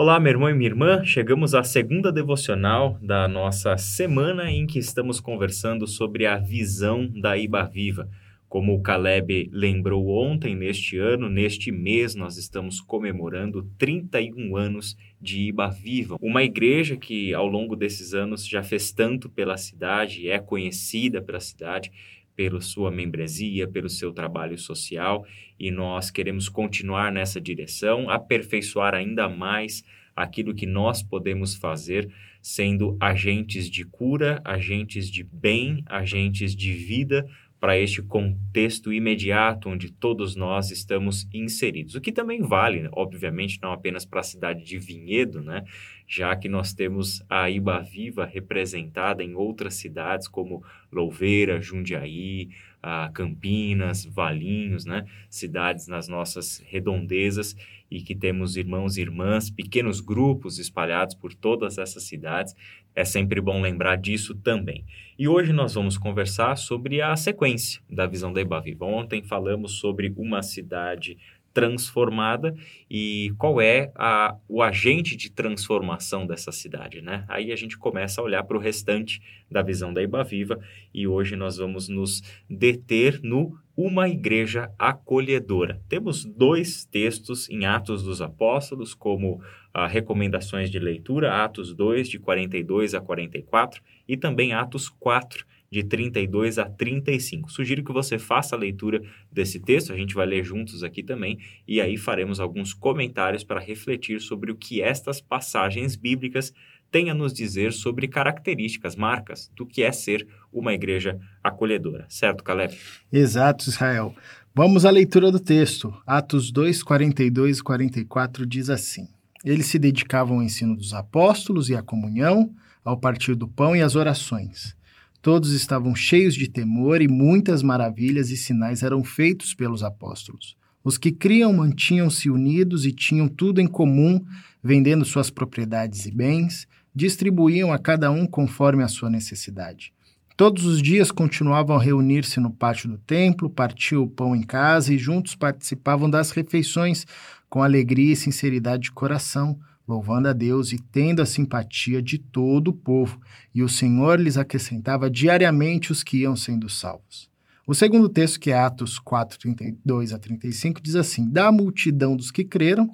Olá, meu irmão e minha irmã. Chegamos à segunda devocional da nossa semana em que estamos conversando sobre a visão da Iba Viva. Como o Caleb lembrou ontem, neste ano, neste mês, nós estamos comemorando 31 anos de Iba Viva, uma igreja que ao longo desses anos já fez tanto pela cidade, é conhecida pela cidade pela sua membresia, pelo seu trabalho social, e nós queremos continuar nessa direção, aperfeiçoar ainda mais aquilo que nós podemos fazer, sendo agentes de cura, agentes de bem, agentes de vida para este contexto imediato onde todos nós estamos inseridos. O que também vale, obviamente, não apenas para a cidade de Vinhedo, né? já que nós temos a Iba Viva representada em outras cidades como Louveira, Jundiaí, Campinas, Valinhos, né? cidades nas nossas redondezas e que temos irmãos e irmãs, pequenos grupos espalhados por todas essas cidades. É sempre bom lembrar disso também. E hoje nós vamos conversar sobre a sequência da visão da Iba Viva. Ontem falamos sobre uma cidade transformada e qual é a, o agente de transformação dessa cidade, né? Aí a gente começa a olhar para o restante da visão da Iba Viva e hoje nós vamos nos deter no uma igreja acolhedora. Temos dois textos em Atos dos Apóstolos como ah, recomendações de leitura, Atos 2 de 42 a 44 e também Atos 4 de 32 a 35. Sugiro que você faça a leitura desse texto, a gente vai ler juntos aqui também, e aí faremos alguns comentários para refletir sobre o que estas passagens bíblicas têm a nos dizer sobre características, marcas do que é ser uma igreja acolhedora. Certo, Caleb? Exato, Israel. Vamos à leitura do texto. Atos 2, 42 e 44 diz assim: Eles se dedicavam ao ensino dos apóstolos e à comunhão, ao partir do pão e às orações. Todos estavam cheios de temor e muitas maravilhas e sinais eram feitos pelos apóstolos. Os que criam mantinham-se unidos e tinham tudo em comum, vendendo suas propriedades e bens, distribuíam a cada um conforme a sua necessidade. Todos os dias continuavam a reunir-se no pátio do templo, partiam o pão em casa e juntos participavam das refeições com alegria e sinceridade de coração, louvando a Deus e tendo a simpatia de todo o povo, e o Senhor lhes acrescentava diariamente os que iam sendo salvos. O segundo texto, que é Atos 4, 32 a 35, diz assim: Da multidão dos que creram,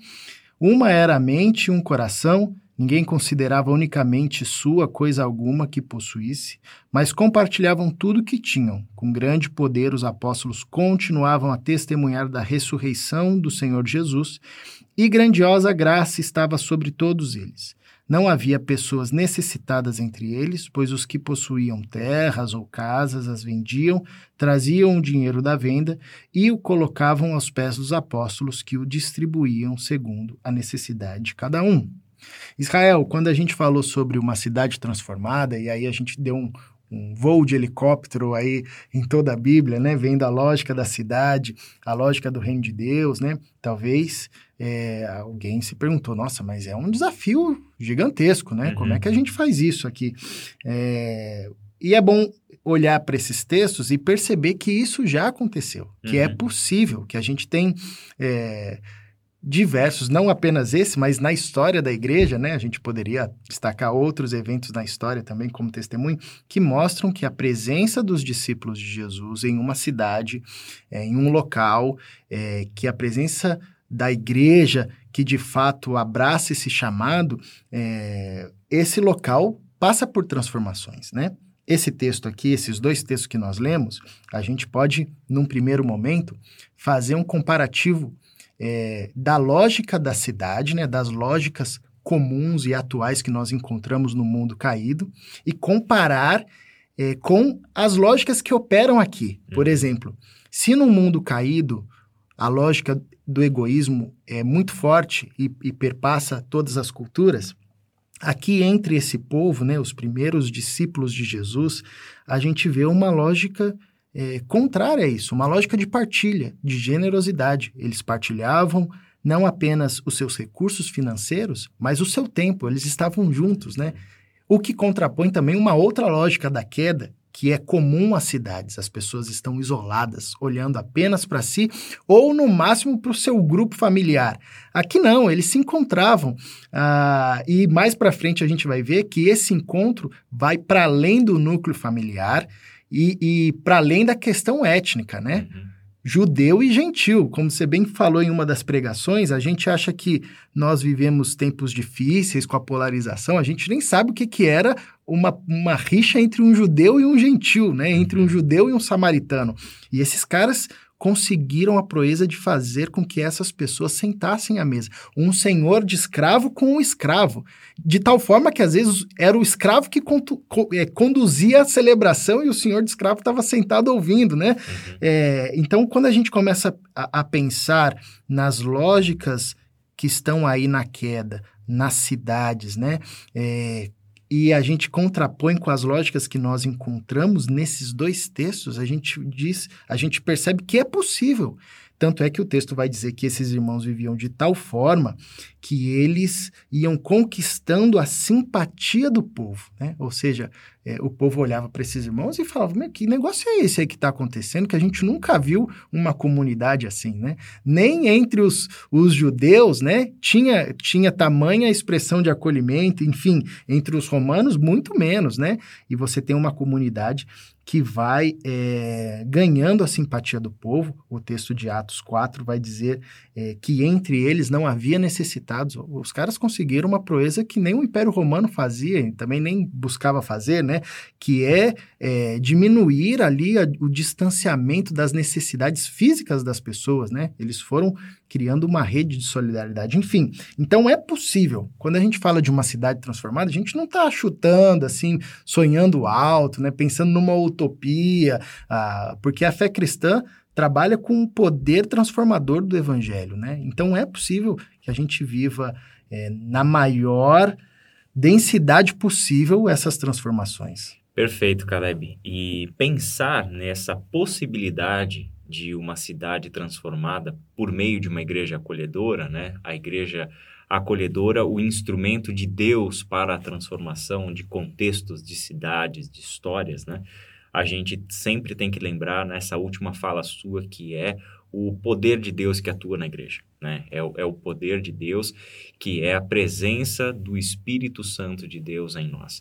uma era a mente e um coração, ninguém considerava unicamente sua coisa alguma que possuísse, mas compartilhavam tudo o que tinham. Com grande poder, os apóstolos continuavam a testemunhar da ressurreição do Senhor Jesus e grandiosa graça estava sobre todos eles. Não havia pessoas necessitadas entre eles, pois os que possuíam terras ou casas as vendiam, traziam o dinheiro da venda e o colocavam aos pés dos apóstolos, que o distribuíam segundo a necessidade de cada um. Israel, quando a gente falou sobre uma cidade transformada, e aí a gente deu um, um voo de helicóptero aí em toda a Bíblia, né? Vendo a lógica da cidade, a lógica do reino de Deus, né? Talvez é, alguém se perguntou, nossa, mas é um desafio gigantesco, né? Uhum. Como é que a gente faz isso aqui? É, e é bom olhar para esses textos e perceber que isso já aconteceu, que é uhum. é possível, que a gente tem é, diversos, não apenas esse, mas na história da igreja, né? A gente poderia destacar outros eventos na história também como testemunho, que mostram que a presença dos discípulos de Jesus em uma cidade, é, em um local, é, que a presença da igreja que de fato abraça esse chamado, é, esse local passa por transformações, né? Esse texto aqui, esses dois textos que nós lemos, a gente pode, num primeiro momento, fazer um comparativo é, da lógica da cidade, né, das lógicas comuns e atuais que nós encontramos no mundo caído e comparar é, com as lógicas que operam aqui. Por uhum. exemplo, se no mundo caído a lógica do egoísmo é muito forte e, e perpassa todas as culturas, aqui entre esse povo, né, os primeiros discípulos de Jesus, a gente vê uma lógica é, contrária a isso, uma lógica de partilha, de generosidade. Eles partilhavam não apenas os seus recursos financeiros, mas o seu tempo, eles estavam juntos, né? O que contrapõe também uma outra lógica da queda, que é comum às cidades. As pessoas estão isoladas, olhando apenas para si ou, no máximo, para o seu grupo familiar. Aqui não, eles se encontravam. Ah, e mais para frente a gente vai ver que esse encontro vai para além do núcleo familiar e, e para além da questão étnica, né? Uhum judeu e gentil. Como você bem falou em uma das pregações, a gente acha que nós vivemos tempos difíceis com a polarização, a gente nem sabe o que, que era uma, uma rixa entre um judeu e um gentil, né? entre um judeu e um samaritano. E esses caras conseguiram a proeza de fazer com que essas pessoas sentassem à mesa. Um senhor de escravo com um escravo. De tal forma que, às vezes, era o escravo que é, conduzia a celebração e o senhor de escravo estava sentado ouvindo, né? Uhum. É, então, quando a gente começa a, a pensar nas lógicas que estão aí na queda, nas cidades, né? É, e a gente contrapõe com as lógicas que nós encontramos nesses dois textos, a gente diz, a gente percebe que é possível. Tanto é que o texto vai dizer que esses irmãos viviam de tal forma que eles iam conquistando a simpatia do povo, né? Ou seja, é, o povo olhava para esses irmãos e falava: Meu, que negócio é esse aí que está acontecendo? Que a gente nunca viu uma comunidade assim, né? Nem entre os, os judeus, né? Tinha, tinha tamanha expressão de acolhimento, enfim, entre os romanos, muito menos, né? E você tem uma comunidade que vai é, ganhando a simpatia do povo. O texto de Atos 4 vai dizer é, que entre eles não havia Os caras conseguiram uma proeza que nem o Império Romano fazia, também nem buscava fazer, né? Que é, é diminuir ali a, o distanciamento das necessidades físicas das pessoas, né? Eles foram criando uma rede de solidariedade. Enfim, então é possível. Quando a gente fala de uma cidade transformada, a gente não está chutando assim, sonhando alto, né? Pensando numa utopia, ah, porque a fé cristã trabalha com o poder transformador do evangelho, né? Então é possível que a gente viva é, na maior densidade possível essas transformações. Perfeito, Caleb. E pensar nessa possibilidade de uma cidade transformada por meio de uma igreja acolhedora, né? A igreja acolhedora, o instrumento de Deus para a transformação de contextos, de cidades, de histórias, né? A gente sempre tem que lembrar nessa última fala sua que é o poder de Deus que atua na igreja, né? É, é o poder de Deus que é a presença do Espírito Santo de Deus em nós.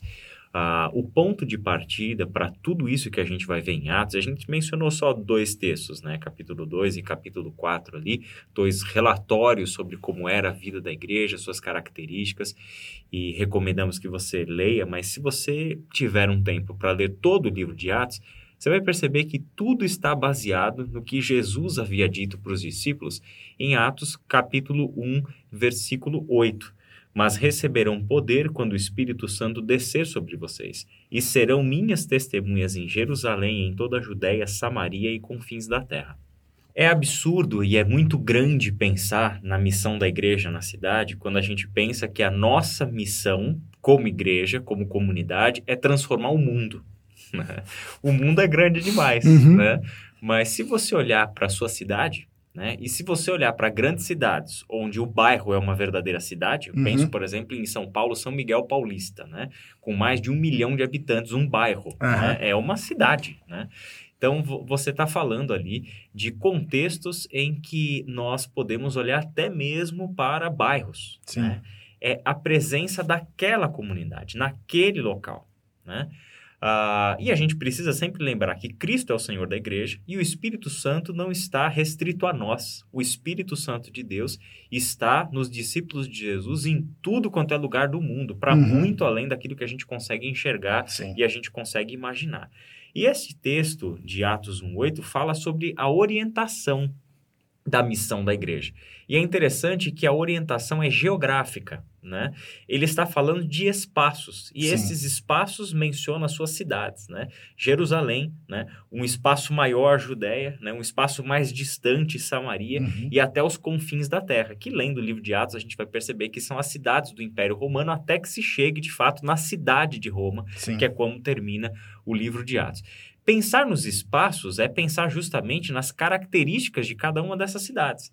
Ah, o ponto de partida para tudo isso que a gente vai ver em Atos, a gente mencionou só dois textos, né? Capítulo 2 e capítulo 4 ali, dois relatórios sobre como era a vida da igreja, suas características, e recomendamos que você leia, mas se você tiver um tempo para ler todo o livro de Atos, você vai perceber que tudo está baseado no que Jesus havia dito para os discípulos em Atos capítulo 1, versículo 8 mas receberão poder quando o Espírito Santo descer sobre vocês, e serão minhas testemunhas em Jerusalém, em toda a Judéia, Samaria e confins da terra. É absurdo e é muito grande pensar na missão da igreja na cidade quando a gente pensa que a nossa missão, como igreja, como comunidade, é transformar o mundo. Né? O mundo é grande demais, uhum. né? Mas se você olhar para a sua cidade, né? E se você olhar para grandes cidades, onde o bairro é uma verdadeira cidade, eu uhum. penso, por exemplo, em São Paulo, São Miguel Paulista, né? com mais de um milhão de habitantes, um bairro, uhum. né? é uma cidade. Né? Então, você está falando ali de contextos em que nós podemos olhar até mesmo para bairros. Né? É a presença daquela comunidade, naquele local. Né? Uh, e a gente precisa sempre lembrar que Cristo é o Senhor da igreja e o Espírito Santo não está restrito a nós. O Espírito Santo de Deus está nos discípulos de Jesus em tudo quanto é lugar do mundo, para uhum. muito além daquilo que a gente consegue enxergar Sim. e a gente consegue imaginar. E esse texto de Atos 1,8 fala sobre a orientação da missão da igreja. E é interessante que a orientação é geográfica né? Ele está falando de espaços e Sim. esses espaços mencionam as suas cidades, né? Jerusalém, né? Um espaço maior, Judéia, né? Um espaço mais distante, Samaria uhum. e até os confins da terra. Que lendo o livro de Atos a gente vai perceber que são as cidades do Império Romano até que se chegue de fato na cidade de Roma, Sim. que é como termina o livro de Atos. Pensar nos espaços é pensar justamente nas características de cada uma dessas cidades.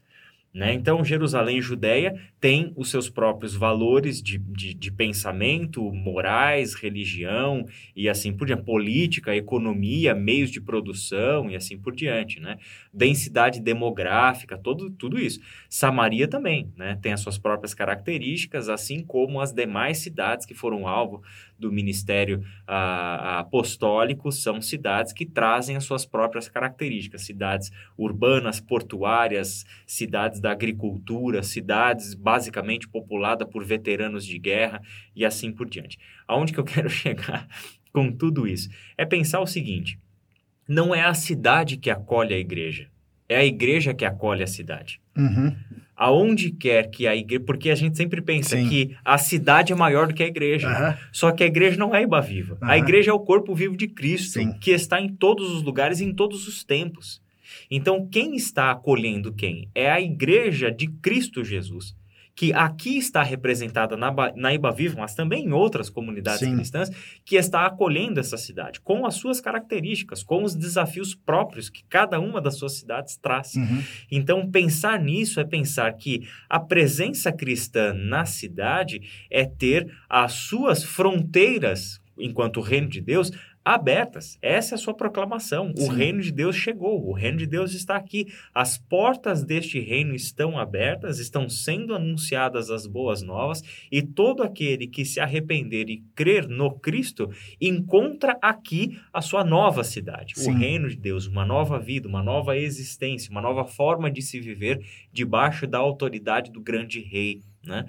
Né? Então, Jerusalém e Judéia têm os seus próprios valores de, de, de, pensamento, morais, religião e assim por diante, política, economia, meios de produção e assim por diante. Né? Densidade demográfica, todo, tudo isso. Samaria também né? tem as suas próprias características, assim como as demais cidades que foram alvo do ministério ah, apostólico são cidades que trazem as suas próprias características, cidades urbanas, portuárias, cidades da agricultura, cidades basicamente populadas por veteranos de guerra e assim por diante. Aonde que eu quero chegar com tudo isso? É pensar o seguinte: não é a cidade que acolhe a igreja, é a igreja que acolhe a cidade. Uhum aonde quer que a igreja. Porque a gente sempre pensa Sim. que a cidade é maior do que a igreja. Uhum. Só que a igreja não é Iba Viva. Uhum. A igreja é o corpo vivo de Cristo, Sim. que está em todos os lugares e em todos os tempos. Então, quem está acolhendo quem? É a igreja de Cristo Jesus que aqui está representada na, na Iba Viva, mas também em outras comunidades Sim. cristãs, que está acolhendo essa cidade, com as suas características, com os desafios próprios que cada uma das suas cidades traz. Uhum. Então, pensar nisso é pensar que a presença cristã na cidade é ter as suas fronteiras enquanto reino de Deus abertas. Essa é a sua proclamação. Sim. O reino de Deus chegou, o reino de Deus está aqui. As portas deste reino estão abertas, estão sendo anunciadas as boas novas, e todo aquele que se arrepender e crer no Cristo encontra aqui a sua nova cidade, Sim. o reino de Deus, uma nova vida, uma nova existência, uma nova forma de se viver debaixo da autoridade do grande rei, né?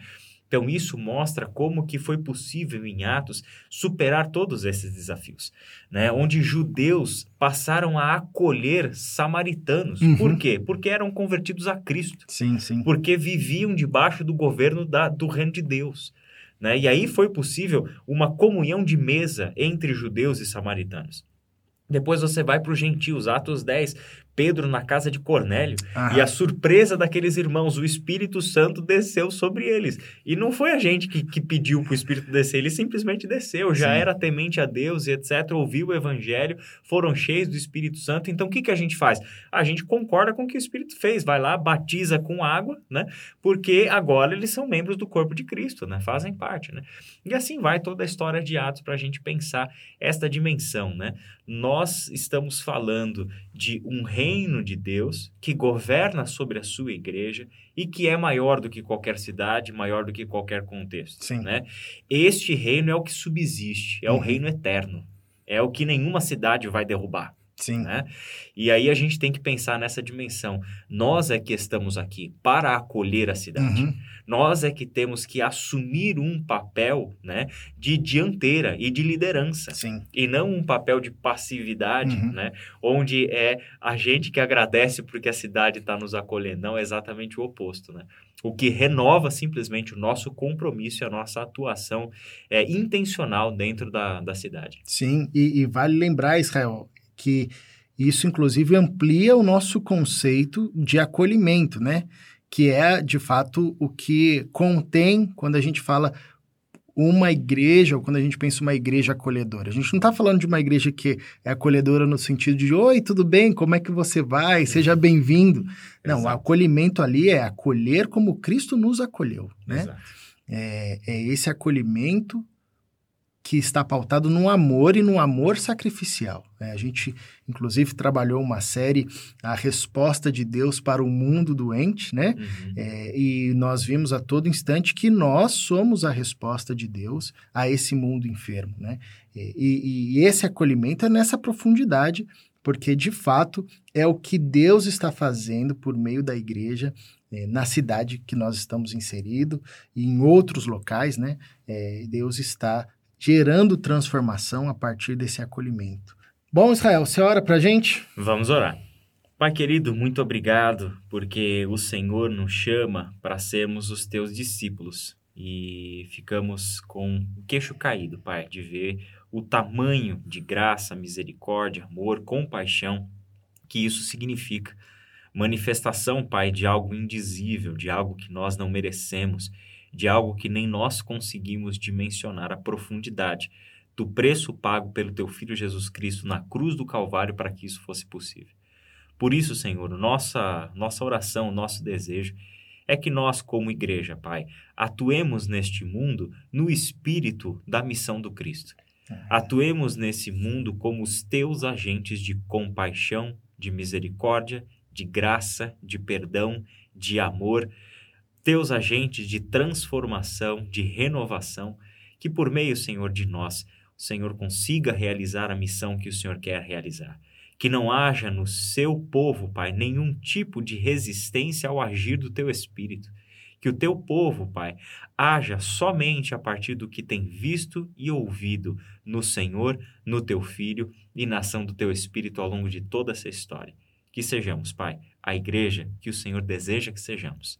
Então isso mostra como que foi possível em Atos superar todos esses desafios, né? Onde judeus passaram a acolher samaritanos. Uhum. Por quê? Porque eram convertidos a Cristo. Sim, sim. Porque viviam debaixo do governo da, do reino de Deus. Né? E aí foi possível uma comunhão de mesa entre judeus e samaritanos. Depois você vai para os gentios, Atos 10, Pedro na casa de Cornélio Aham. e a surpresa daqueles irmãos, o Espírito Santo desceu sobre eles. E não foi a gente que, que pediu para o Espírito descer, ele simplesmente desceu, já Sim. era temente a Deus e etc., ouviu o Evangelho, foram cheios do Espírito Santo. Então o que, que a gente faz? A gente concorda com o que o Espírito fez, vai lá, batiza com água, né? Porque agora eles são membros do corpo de Cristo, né? Fazem parte, né? E assim vai toda a história de Atos para a gente pensar esta dimensão, né? Nós estamos falando de um reino de Deus que governa sobre a sua igreja e que é maior do que qualquer cidade, maior do que qualquer contexto. Sim. Né? Este reino é o que subsiste, é uhum. o reino eterno, é o que nenhuma cidade vai derrubar. Sim. Né? E aí a gente tem que pensar nessa dimensão. Nós é que estamos aqui para acolher a cidade. Uhum. Nós é que temos que assumir um papel né, de dianteira e de liderança. Sim. E não um papel de passividade, uhum. né, onde é a gente que agradece porque a cidade está nos acolhendo. Não, é exatamente o oposto. Né? O que renova simplesmente o nosso compromisso e a nossa atuação é, intencional dentro da, da cidade. Sim, e, e vale lembrar, Israel, que isso, inclusive, amplia o nosso conceito de acolhimento, né? Que é, de fato, o que contém quando a gente fala uma igreja, ou quando a gente pensa uma igreja acolhedora. A gente não está falando de uma igreja que é acolhedora no sentido de oi, tudo bem, como é que você vai? Seja bem-vindo. Não, o acolhimento ali é acolher como Cristo nos acolheu, né? É, é esse acolhimento que está pautado no amor e no amor sacrificial. Né? A gente, inclusive, trabalhou uma série, A Resposta de Deus para o Mundo Doente, né? Uhum. É, e nós vimos a todo instante que nós somos a resposta de Deus a esse mundo enfermo, né? E, e, e esse acolhimento é nessa profundidade, porque, de fato, é o que Deus está fazendo por meio da igreja é, na cidade que nós estamos inseridos e em outros locais, né? É, Deus está gerando transformação a partir desse acolhimento. Bom, Israel, você ora para gente? Vamos orar. Pai querido, muito obrigado porque o Senhor nos chama para sermos os teus discípulos e ficamos com o queixo caído, Pai, de ver o tamanho de graça, misericórdia, amor, compaixão que isso significa. Manifestação, Pai, de algo indizível, de algo que nós não merecemos de algo que nem nós conseguimos dimensionar a profundidade do preço pago pelo teu filho Jesus Cristo na cruz do Calvário para que isso fosse possível. Por isso, Senhor, nossa, nossa oração, nosso desejo é que nós, como igreja, Pai, atuemos neste mundo no espírito da missão do Cristo. Atuemos nesse mundo como os teus agentes de compaixão, de misericórdia, de graça, de perdão, de amor, teus agentes de transformação, de renovação, que por meio, Senhor, de nós, o Senhor consiga realizar a missão que o Senhor quer realizar. Que não haja no seu povo, Pai, nenhum tipo de resistência ao agir do teu Espírito. Que o teu povo, Pai, haja somente a partir do que tem visto e ouvido no Senhor, no teu Filho e na ação do teu Espírito ao longo de toda essa história. Que sejamos, Pai, a igreja que o Senhor deseja que sejamos.